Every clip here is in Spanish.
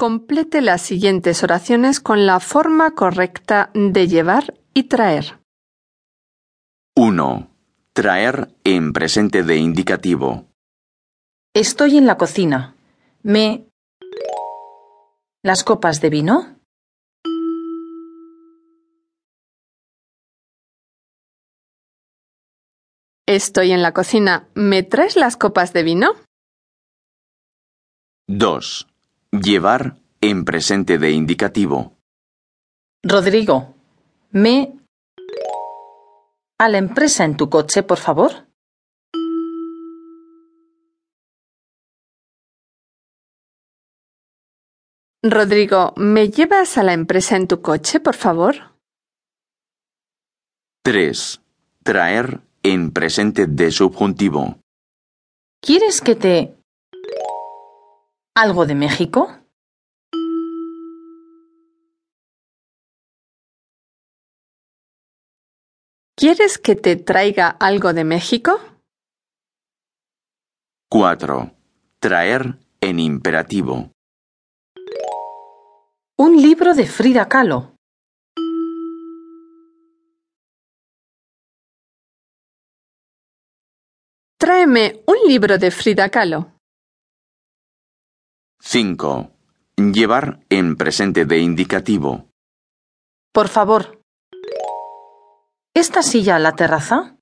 Complete las siguientes oraciones con la forma correcta de llevar y traer. 1. Traer en presente de indicativo. Estoy en la cocina. Me... ¿Las copas de vino? Estoy en la cocina. ¿Me traes las copas de vino? 2. Llevar en presente de indicativo. Rodrigo, me... ¿A la empresa en tu coche, por favor? Rodrigo, ¿me llevas a la empresa en tu coche, por favor? 3. Traer en presente de subjuntivo. ¿Quieres que te... algo de México? ¿Quieres que te traiga algo de México? 4. Traer en imperativo. Un libro de Frida Kahlo. Tráeme un libro de Frida Kahlo. 5. Llevar en presente de indicativo. Por favor. ¿Esta silla a la terraza?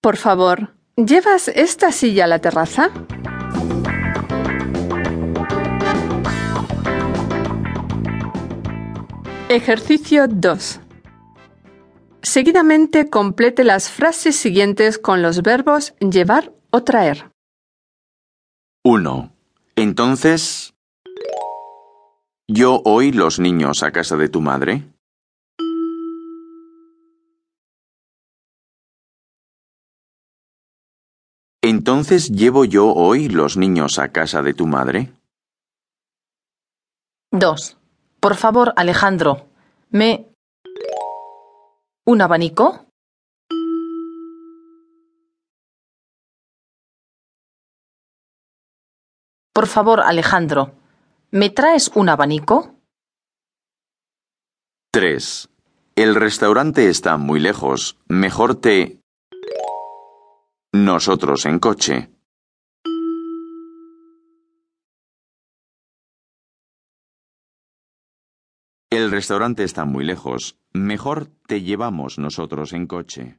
Por favor, ¿llevas esta silla a la terraza? Ejercicio 2. Seguidamente complete las frases siguientes con los verbos llevar o traer. 1. Entonces... ¿Yo hoy los niños a casa de tu madre? ¿Entonces llevo yo hoy los niños a casa de tu madre? 2. Por favor, Alejandro, me... ¿Un abanico? Por favor, Alejandro, ¿me traes un abanico? 3. El restaurante está muy lejos. Mejor te... Nosotros en coche. El restaurante está muy lejos. Mejor te llevamos nosotros en coche.